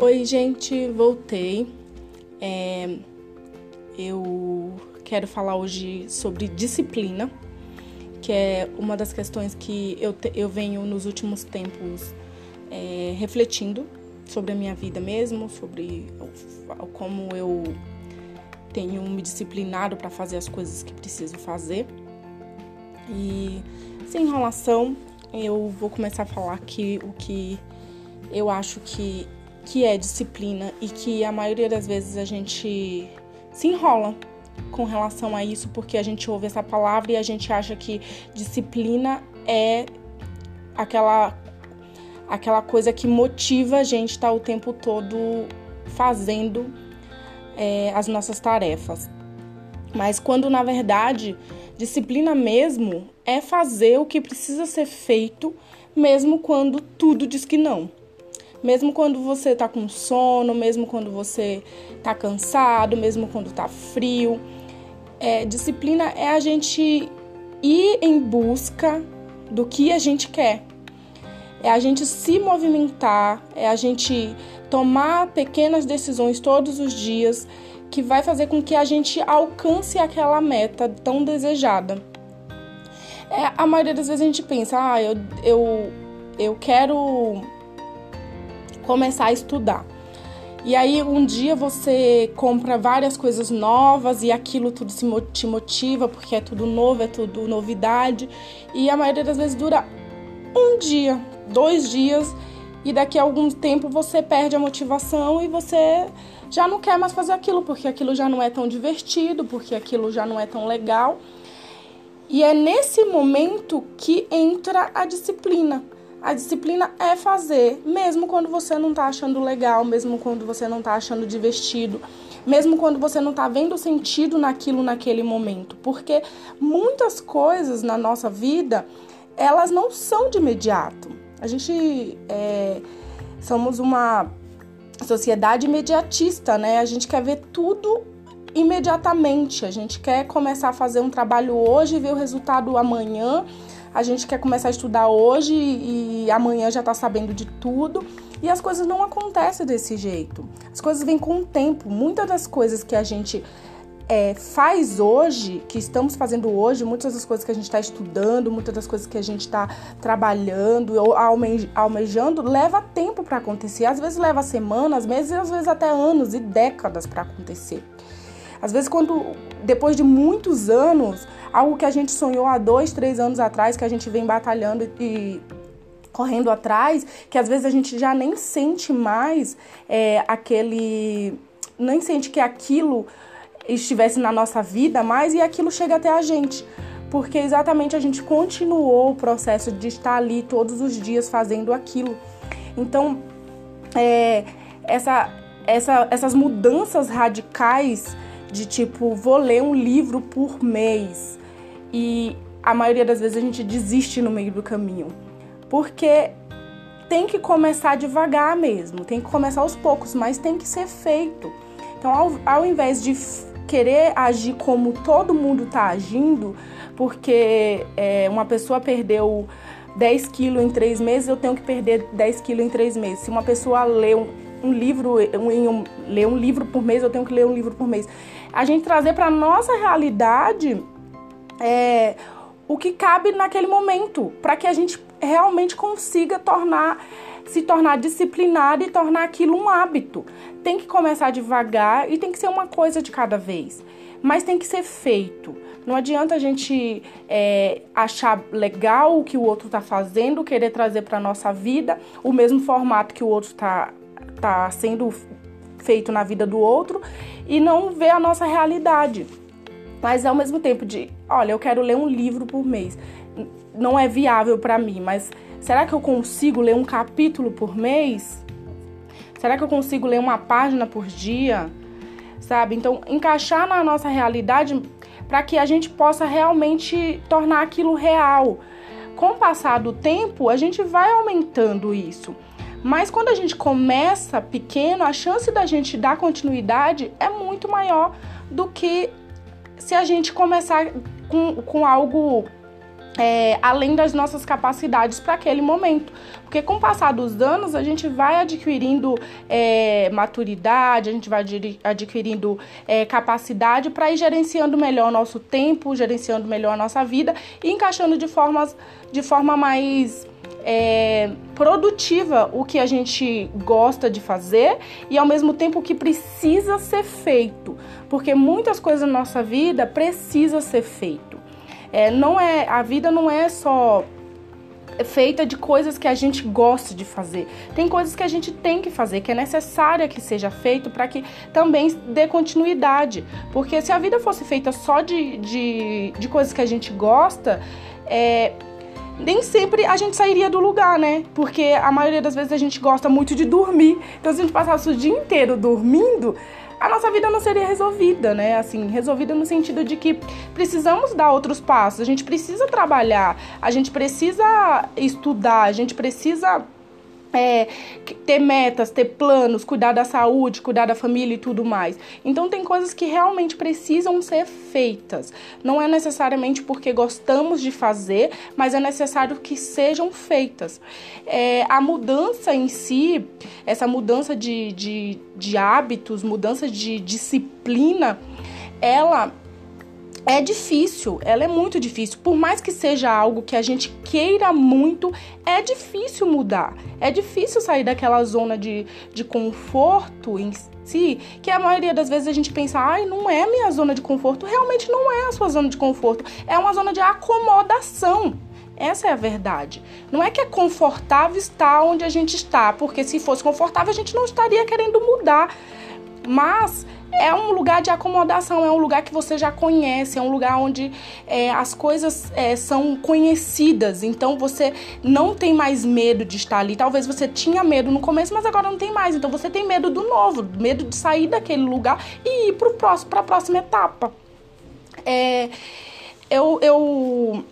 Oi, gente, voltei. É, eu quero falar hoje sobre disciplina, que é uma das questões que eu, te, eu venho nos últimos tempos é, refletindo sobre a minha vida mesmo, sobre como eu tenho me disciplinado para fazer as coisas que preciso fazer. E sem enrolação, eu vou começar a falar aqui o que eu acho que, que é disciplina e que a maioria das vezes a gente se enrola com relação a isso porque a gente ouve essa palavra e a gente acha que disciplina é aquela aquela coisa que motiva a gente estar tá o tempo todo fazendo é, as nossas tarefas. Mas quando na verdade disciplina mesmo é fazer o que precisa ser feito, mesmo quando tudo diz que não. Mesmo quando você tá com sono, mesmo quando você tá cansado, mesmo quando tá frio. É, disciplina é a gente ir em busca do que a gente quer. É a gente se movimentar, é a gente tomar pequenas decisões todos os dias que vai fazer com que a gente alcance aquela meta tão desejada. É, a maioria das vezes a gente pensa, ah, eu, eu, eu quero começar a estudar. E aí um dia você compra várias coisas novas e aquilo tudo se te motiva porque é tudo novo, é tudo novidade. E a maioria das vezes dura um dia, dois dias e daqui a algum tempo você perde a motivação e você já não quer mais fazer aquilo porque aquilo já não é tão divertido, porque aquilo já não é tão legal. E é nesse momento que entra a disciplina. A disciplina é fazer, mesmo quando você não está achando legal, mesmo quando você não está achando divertido, mesmo quando você não está vendo sentido naquilo naquele momento. Porque muitas coisas na nossa vida, elas não são de imediato. A gente é, somos uma sociedade imediatista, né? A gente quer ver tudo imediatamente. A gente quer começar a fazer um trabalho hoje e ver o resultado amanhã a gente quer começar a estudar hoje e amanhã já está sabendo de tudo. E as coisas não acontecem desse jeito. As coisas vêm com o tempo. Muitas das coisas que a gente é, faz hoje, que estamos fazendo hoje, muitas das coisas que a gente está estudando, muitas das coisas que a gente está trabalhando ou almejando, leva tempo para acontecer. Às vezes leva semanas, meses, às vezes até anos e décadas para acontecer. Às vezes, quando depois de muitos anos, algo que a gente sonhou há dois, três anos atrás, que a gente vem batalhando e correndo atrás, que às vezes a gente já nem sente mais é, aquele. nem sente que aquilo estivesse na nossa vida mais e aquilo chega até a gente. Porque exatamente a gente continuou o processo de estar ali todos os dias fazendo aquilo. Então, é, essa, essa, essas mudanças radicais de tipo, vou ler um livro por mês. E a maioria das vezes a gente desiste no meio do caminho. Porque tem que começar devagar mesmo, tem que começar aos poucos, mas tem que ser feito. Então, ao, ao invés de querer agir como todo mundo está agindo, porque é, uma pessoa perdeu 10 quilos em três meses, eu tenho que perder 10 quilos em três meses. Se uma pessoa lê um, um livro, um, um, um livro por mês, eu tenho que ler um livro por mês. A gente trazer para nossa realidade é, o que cabe naquele momento, para que a gente realmente consiga tornar se tornar disciplinado e tornar aquilo um hábito. Tem que começar devagar e tem que ser uma coisa de cada vez, mas tem que ser feito. Não adianta a gente é, achar legal o que o outro está fazendo, querer trazer para nossa vida o mesmo formato que o outro está tá sendo feito na vida do outro e não ver a nossa realidade. Mas ao mesmo tempo de, olha, eu quero ler um livro por mês. Não é viável para mim, mas será que eu consigo ler um capítulo por mês? Será que eu consigo ler uma página por dia? Sabe? Então, encaixar na nossa realidade para que a gente possa realmente tornar aquilo real. Com o passar do tempo, a gente vai aumentando isso. Mas quando a gente começa pequeno, a chance da gente dar continuidade é muito maior do que se a gente começar com, com algo é, além das nossas capacidades para aquele momento. Porque com o passar dos anos, a gente vai adquirindo é, maturidade, a gente vai adquirindo é, capacidade para ir gerenciando melhor o nosso tempo, gerenciando melhor a nossa vida e encaixando de, formas, de forma mais é, produtiva o que a gente gosta de fazer e ao mesmo tempo o que precisa ser feito. Porque muitas coisas na nossa vida precisa ser feito. É, não é a vida não é só feita de coisas que a gente gosta de fazer. Tem coisas que a gente tem que fazer, que é necessária que seja feito para que também dê continuidade. Porque se a vida fosse feita só de, de, de coisas que a gente gosta, é, nem sempre a gente sairia do lugar, né? Porque a maioria das vezes a gente gosta muito de dormir. Então, se a gente passasse o dia inteiro dormindo, a nossa vida não seria resolvida, né? Assim, resolvida no sentido de que precisamos dar outros passos, a gente precisa trabalhar, a gente precisa estudar, a gente precisa é, ter metas, ter planos, cuidar da saúde, cuidar da família e tudo mais. Então tem coisas que realmente precisam ser feitas. Não é necessariamente porque gostamos de fazer, mas é necessário que sejam feitas. É, a mudança em si, essa mudança de, de, de hábitos, mudança de disciplina, ela é difícil, ela é muito difícil. Por mais que seja algo que a gente queira muito, é difícil mudar. É difícil sair daquela zona de, de conforto em si, que a maioria das vezes a gente pensa, ai, não é minha zona de conforto. Realmente não é a sua zona de conforto. É uma zona de acomodação. Essa é a verdade. Não é que é confortável estar onde a gente está, porque se fosse confortável a gente não estaria querendo mudar. Mas é um lugar de acomodação, é um lugar que você já conhece, é um lugar onde é, as coisas é, são conhecidas, então você não tem mais medo de estar ali. Talvez você tinha medo no começo, mas agora não tem mais. Então você tem medo do novo, medo de sair daquele lugar e ir para a próxima etapa. É, eu, eu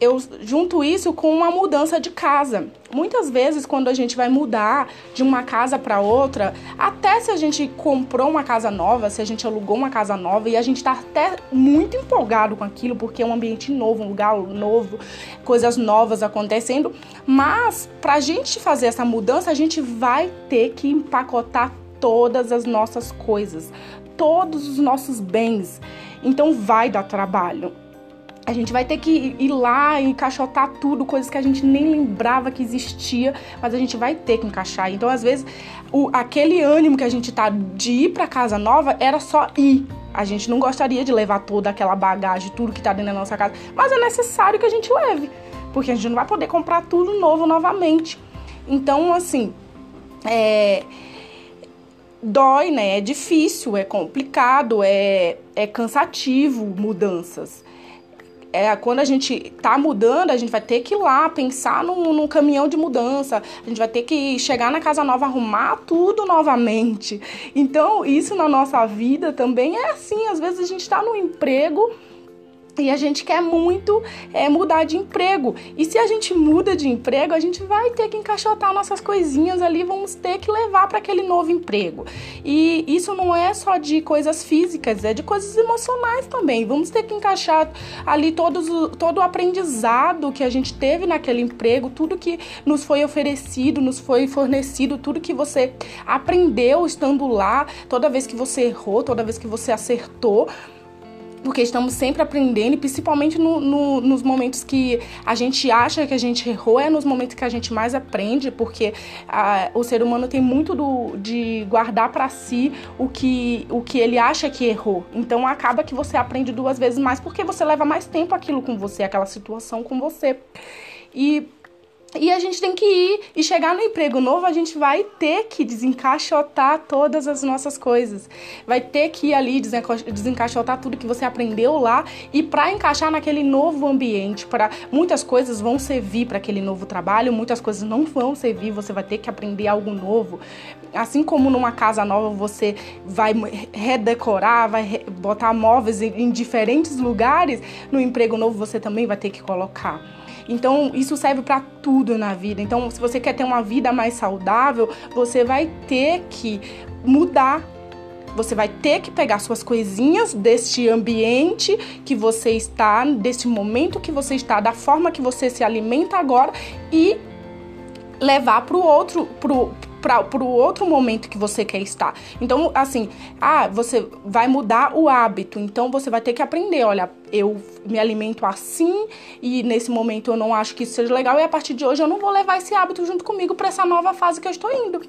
eu junto isso com uma mudança de casa. Muitas vezes, quando a gente vai mudar de uma casa para outra, até se a gente comprou uma casa nova, se a gente alugou uma casa nova e a gente está até muito empolgado com aquilo, porque é um ambiente novo, um lugar novo, coisas novas acontecendo, mas para a gente fazer essa mudança, a gente vai ter que empacotar todas as nossas coisas, todos os nossos bens. Então vai dar trabalho a gente vai ter que ir lá e encaixotar tudo, coisas que a gente nem lembrava que existia, mas a gente vai ter que encaixar. Então, às vezes, o, aquele ânimo que a gente tá de ir para casa nova era só ir. A gente não gostaria de levar toda aquela bagagem, tudo que tá dentro da nossa casa, mas é necessário que a gente leve, porque a gente não vai poder comprar tudo novo novamente. Então, assim, é dói, né? É difícil, é complicado, é, é cansativo mudanças é, quando a gente tá mudando, a gente vai ter que ir lá pensar num, num, caminhão de mudança, a gente vai ter que chegar na casa nova, arrumar tudo novamente. Então, isso na nossa vida também é assim. Às vezes a gente tá no emprego e a gente quer muito é, mudar de emprego. E se a gente muda de emprego, a gente vai ter que encaixotar nossas coisinhas ali, vamos ter que levar para aquele novo emprego. E isso não é só de coisas físicas, é de coisas emocionais também. Vamos ter que encaixar ali todos, todo o aprendizado que a gente teve naquele emprego, tudo que nos foi oferecido, nos foi fornecido, tudo que você aprendeu estando lá, toda vez que você errou, toda vez que você acertou porque estamos sempre aprendendo, e principalmente no, no, nos momentos que a gente acha que a gente errou, é nos momentos que a gente mais aprende, porque a, o ser humano tem muito do, de guardar para si o que, o que ele acha que errou. Então acaba que você aprende duas vezes mais, porque você leva mais tempo aquilo com você, aquela situação com você. E e a gente tem que ir e chegar no emprego novo, a gente vai ter que desencaixotar todas as nossas coisas. Vai ter que ir ali desencaixotar tudo que você aprendeu lá e para encaixar naquele novo ambiente, para muitas coisas vão servir para aquele novo trabalho, muitas coisas não vão servir, você vai ter que aprender algo novo. Assim como numa casa nova você vai redecorar, vai botar móveis em diferentes lugares, no emprego novo você também vai ter que colocar. Então, isso serve para tudo na vida. Então, se você quer ter uma vida mais saudável, você vai ter que mudar Você vai ter que pegar suas coisinhas deste ambiente que você está, deste momento que você está, da forma que você se alimenta agora e levar para o outro, pro, para o outro momento que você quer estar. Então, assim, ah, você vai mudar o hábito, então você vai ter que aprender, olha, eu me alimento assim e nesse momento eu não acho que isso seja legal e a partir de hoje eu não vou levar esse hábito junto comigo para essa nova fase que eu estou indo.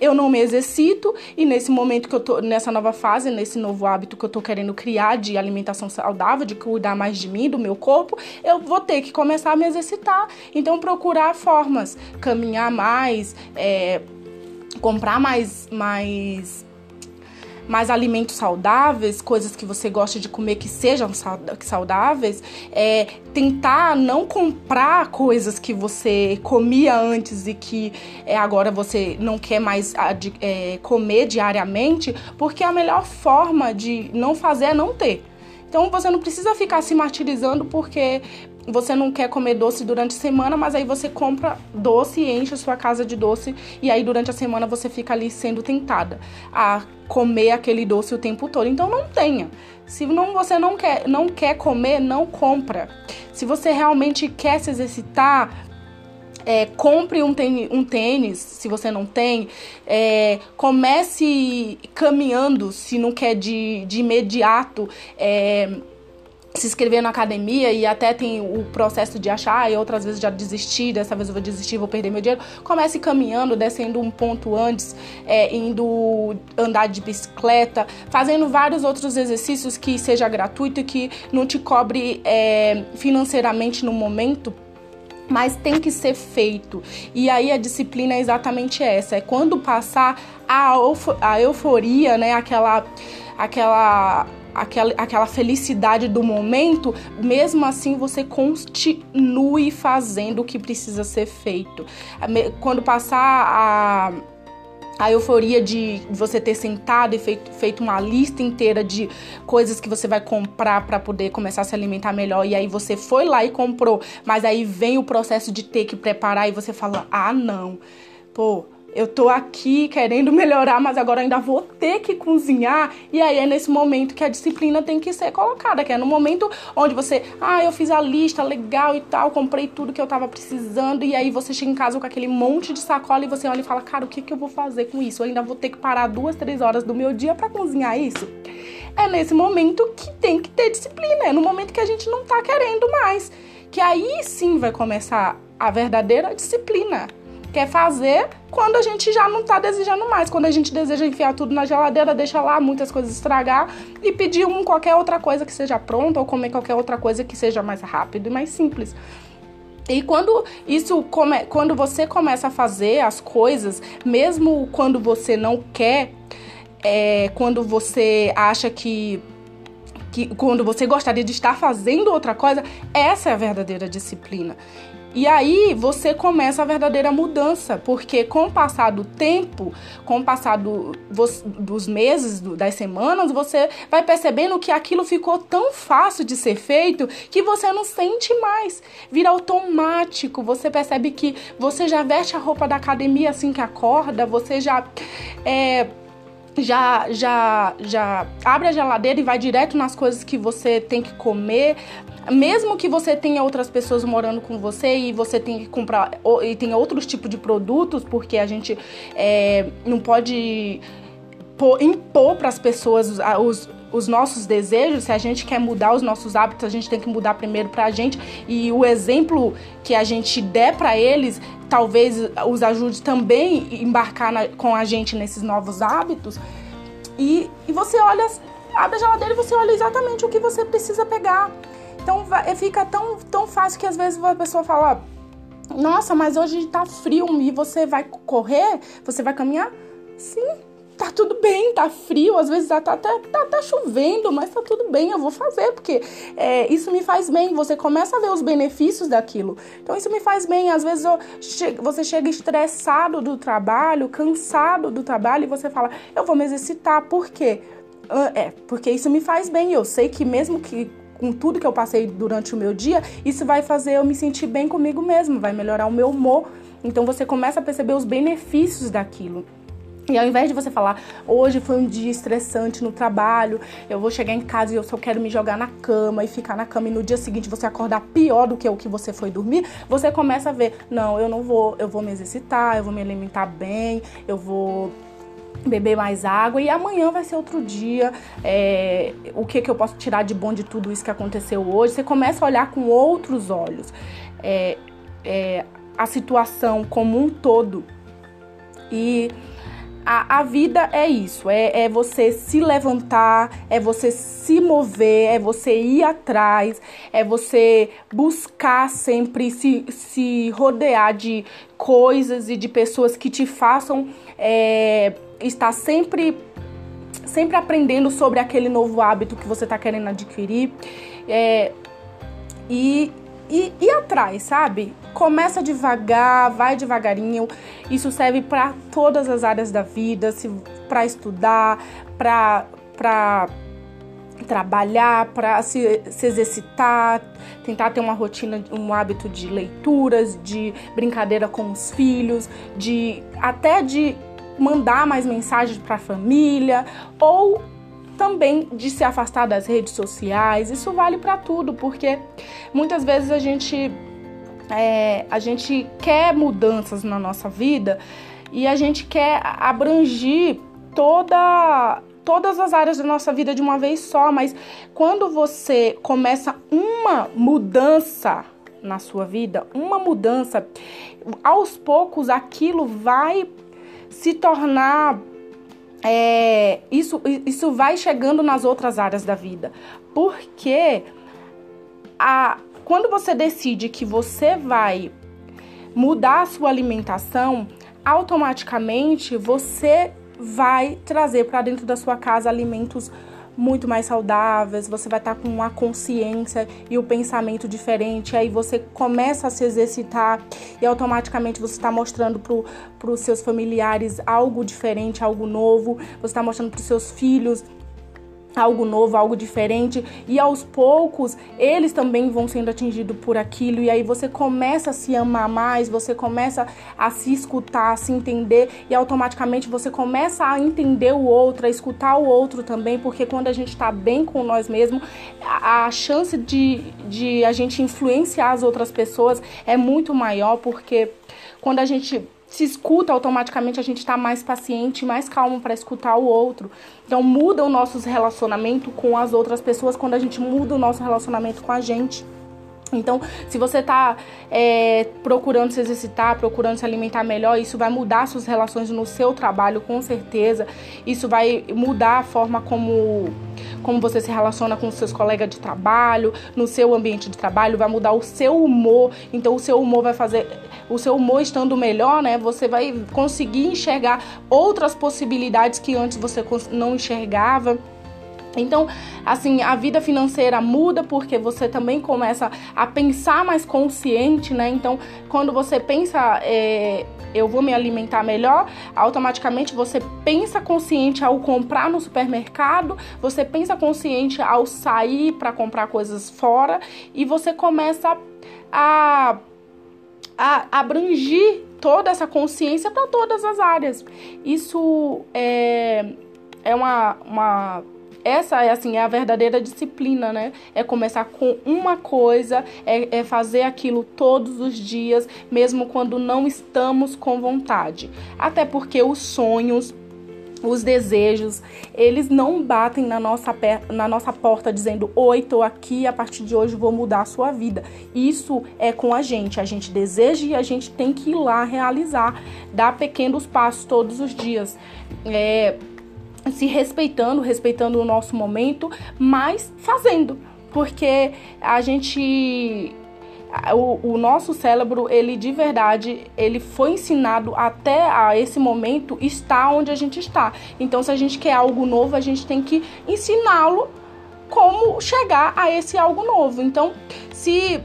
Eu não me exercito e nesse momento que eu tô nessa nova fase, nesse novo hábito que eu tô querendo criar de alimentação saudável, de cuidar mais de mim, do meu corpo, eu vou ter que começar a me exercitar. Então procurar formas, caminhar mais, é, comprar mais, mais, mais alimentos saudáveis, coisas que você gosta de comer que sejam saudáveis, é, tentar não comprar coisas que você comia antes e que é, agora você não quer mais é, comer diariamente, porque a melhor forma de não fazer é não ter. Então você não precisa ficar se martirizando porque você não quer comer doce durante a semana, mas aí você compra doce e enche a sua casa de doce e aí durante a semana você fica ali sendo tentada a comer aquele doce o tempo todo. Então não tenha. Se não, você não quer, não quer comer, não compra. Se você realmente quer se exercitar, é, compre um tênis, um tênis, se você não tem. É, comece caminhando, se não quer de, de imediato. É, se inscrever na academia e até tem o processo de achar e outras vezes já desistir, dessa vez eu vou desistir, vou perder meu dinheiro. Comece caminhando, descendo um ponto antes, é, indo andar de bicicleta, fazendo vários outros exercícios que seja gratuito e que não te cobre é, financeiramente no momento mas tem que ser feito. E aí a disciplina é exatamente essa, é quando passar a, a euforia, né, aquela aquela aquela, aquela felicidade do momento, mesmo assim você continue fazendo o que precisa ser feito. Quando passar a a euforia de você ter sentado e feito, feito uma lista inteira de coisas que você vai comprar para poder começar a se alimentar melhor e aí você foi lá e comprou, mas aí vem o processo de ter que preparar e você fala: "Ah, não. Pô, eu tô aqui querendo melhorar, mas agora ainda vou ter que cozinhar. E aí é nesse momento que a disciplina tem que ser colocada, que é no momento onde você, ah, eu fiz a lista legal e tal, comprei tudo que eu tava precisando, e aí você chega em casa com aquele monte de sacola e você olha e fala, cara, o que, que eu vou fazer com isso? Eu ainda vou ter que parar duas, três horas do meu dia para cozinhar isso? É nesse momento que tem que ter disciplina, é no momento que a gente não tá querendo mais. Que aí sim vai começar a verdadeira disciplina quer fazer quando a gente já não tá desejando mais. Quando a gente deseja enfiar tudo na geladeira, deixa lá muitas coisas estragar e pedir um qualquer outra coisa que seja pronta ou comer qualquer outra coisa que seja mais rápido e mais simples. E quando isso come, quando você começa a fazer as coisas, mesmo quando você não quer, é, quando você acha que que quando você gostaria de estar fazendo outra coisa, essa é a verdadeira disciplina. E aí você começa a verdadeira mudança, porque com o passar do tempo, com o passar do, dos meses, das semanas, você vai percebendo que aquilo ficou tão fácil de ser feito que você não sente mais. Vira automático. Você percebe que você já veste a roupa da academia assim que acorda, você já. É, já já já abre a geladeira e vai direto nas coisas que você tem que comer. Mesmo que você tenha outras pessoas morando com você e você tem que comprar e tenha outros tipos de produtos, porque a gente é, não pode impor para as pessoas os, os, os, nossos desejos. Se a gente quer mudar os nossos hábitos, a gente tem que mudar primeiro para a gente. E o exemplo que a gente der para eles talvez os ajude também a embarcar na, com a gente nesses novos hábitos. E, e você olha, abre a geladeira e você olha exatamente o que você precisa pegar. Então fica tão, tão fácil que às vezes a pessoa fala: Nossa, mas hoje tá frio e você vai correr? Você vai caminhar? Sim, tudo bem, tá frio, às vezes tá, tá, tá, tá chovendo, mas tá tudo bem, eu vou fazer, porque é, isso me faz bem. Você começa a ver os benefícios daquilo. Então isso me faz bem. Às vezes eu, você chega estressado do trabalho, cansado do trabalho, e você fala, eu vou me exercitar. Por quê? É, porque isso me faz bem. Eu sei que mesmo que com tudo que eu passei durante o meu dia, isso vai fazer eu me sentir bem comigo mesmo, vai melhorar o meu humor. Então você começa a perceber os benefícios daquilo. E ao invés de você falar, hoje foi um dia estressante no trabalho, eu vou chegar em casa e eu só quero me jogar na cama e ficar na cama e no dia seguinte você acordar pior do que o que você foi dormir, você começa a ver, não, eu não vou, eu vou me exercitar, eu vou me alimentar bem, eu vou beber mais água e amanhã vai ser outro dia. É, o que, que eu posso tirar de bom de tudo isso que aconteceu hoje? Você começa a olhar com outros olhos é, é, a situação como um todo e a, a vida é isso, é, é você se levantar, é você se mover, é você ir atrás, é você buscar sempre se, se rodear de coisas e de pessoas que te façam é, estar sempre sempre aprendendo sobre aquele novo hábito que você está querendo adquirir. É, e, e ir atrás, sabe? Começa devagar, vai devagarinho. Isso serve para todas as áreas da vida, para estudar, para trabalhar, para se, se exercitar, tentar ter uma rotina, um hábito de leituras, de brincadeira com os filhos, de até de mandar mais mensagens para a família ou também de se afastar das redes sociais. Isso vale para tudo, porque muitas vezes a gente é, a gente quer mudanças na nossa vida e a gente quer abranger toda todas as áreas da nossa vida de uma vez só, mas quando você começa uma mudança na sua vida, uma mudança, aos poucos aquilo vai se tornar é, isso, isso vai chegando nas outras áreas da vida. Porque a, quando você decide que você vai mudar a sua alimentação, automaticamente você vai trazer para dentro da sua casa alimentos muito mais saudáveis, você vai estar com uma consciência e o um pensamento diferente, aí você começa a se exercitar e automaticamente você está mostrando para os seus familiares algo diferente, algo novo, você está mostrando para os seus filhos algo novo, algo diferente, e aos poucos eles também vão sendo atingidos por aquilo, e aí você começa a se amar mais, você começa a se escutar, a se entender, e automaticamente você começa a entender o outro, a escutar o outro também, porque quando a gente está bem com nós mesmos, a, a chance de, de a gente influenciar as outras pessoas é muito maior, porque quando a gente se escuta, automaticamente a gente está mais paciente, mais calmo para escutar o outro. Então muda o nosso relacionamento com as outras pessoas quando a gente muda o nosso relacionamento com a gente. Então, se você está é, procurando se exercitar, procurando se alimentar melhor, isso vai mudar suas relações no seu trabalho, com certeza. Isso vai mudar a forma como, como você se relaciona com seus colegas de trabalho, no seu ambiente de trabalho, vai mudar o seu humor. Então, o seu humor vai fazer. O seu humor estando melhor, né? Você vai conseguir enxergar outras possibilidades que antes você não enxergava. Então, assim, a vida financeira muda porque você também começa a pensar mais consciente, né? Então, quando você pensa, é, eu vou me alimentar melhor, automaticamente você pensa consciente ao comprar no supermercado, você pensa consciente ao sair para comprar coisas fora e você começa a, a abranger toda essa consciência para todas as áreas. Isso é, é uma, uma essa é assim é a verdadeira disciplina, né? É começar com uma coisa, é, é fazer aquilo todos os dias, mesmo quando não estamos com vontade. Até porque os sonhos os desejos, eles não batem na nossa, na nossa porta dizendo: Oi, tô aqui, a partir de hoje vou mudar a sua vida. Isso é com a gente. A gente deseja e a gente tem que ir lá realizar, dar pequenos passos todos os dias. É, se respeitando, respeitando o nosso momento, mas fazendo, porque a gente o, o, nosso cérebro, ele de verdade, ele foi ensinado até a esse momento estar onde a gente está. Então, se a gente quer algo novo, a gente tem que ensiná-lo como chegar a esse algo novo. Então, se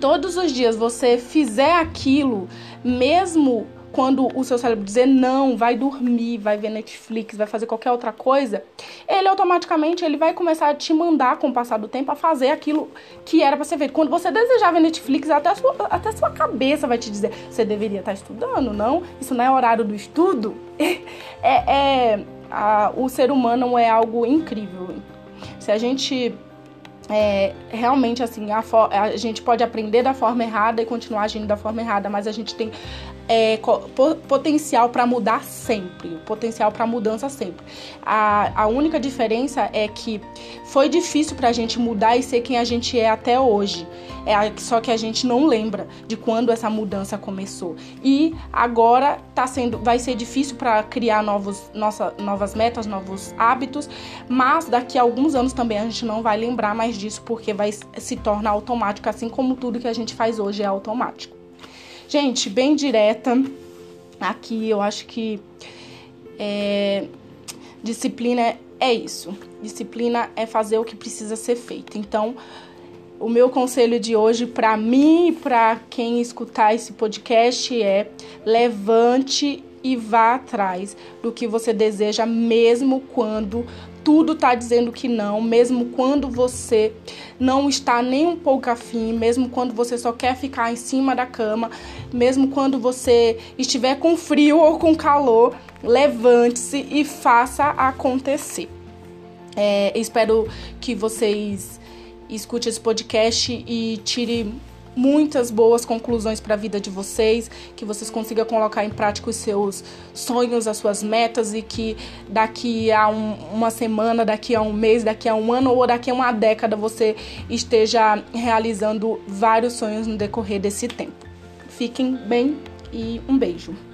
todos os dias você fizer aquilo, mesmo quando o seu cérebro dizer não, vai dormir, vai ver Netflix, vai fazer qualquer outra coisa, ele automaticamente ele vai começar a te mandar com o passar do tempo a fazer aquilo que era para ser feito. Quando você desejar ver Netflix, até sua, até sua cabeça vai te dizer, você deveria estar estudando, não? Isso não é horário do estudo? É, é a, o ser humano é algo incrível. Se a gente é, realmente assim a, a, gente pode aprender da forma errada e continuar agindo da forma errada, mas a gente tem é, potencial para mudar sempre, potencial para mudança sempre. A, a única diferença é que foi difícil para a gente mudar e ser quem a gente é até hoje. É só que a gente não lembra de quando essa mudança começou. E agora tá sendo, vai ser difícil para criar novos, nossa, novas metas, novos hábitos, mas daqui a alguns anos também a gente não vai lembrar mais disso porque vai se tornar automático, assim como tudo que a gente faz hoje é automático. Gente, bem direta aqui, eu acho que é, disciplina é isso. Disciplina é fazer o que precisa ser feito. Então, o meu conselho de hoje para mim e para quem escutar esse podcast é: levante e vá atrás do que você deseja, mesmo quando tudo está dizendo que não, mesmo quando você não está nem um pouco afim, mesmo quando você só quer ficar em cima da cama, mesmo quando você estiver com frio ou com calor, levante-se e faça acontecer. É, espero que vocês escute esse podcast e tire muitas boas conclusões para a vida de vocês, que vocês consigam colocar em prática os seus sonhos, as suas metas e que daqui a um, uma semana, daqui a um mês, daqui a um ano ou daqui a uma década você esteja realizando vários sonhos no decorrer desse tempo. Fiquem bem e um beijo.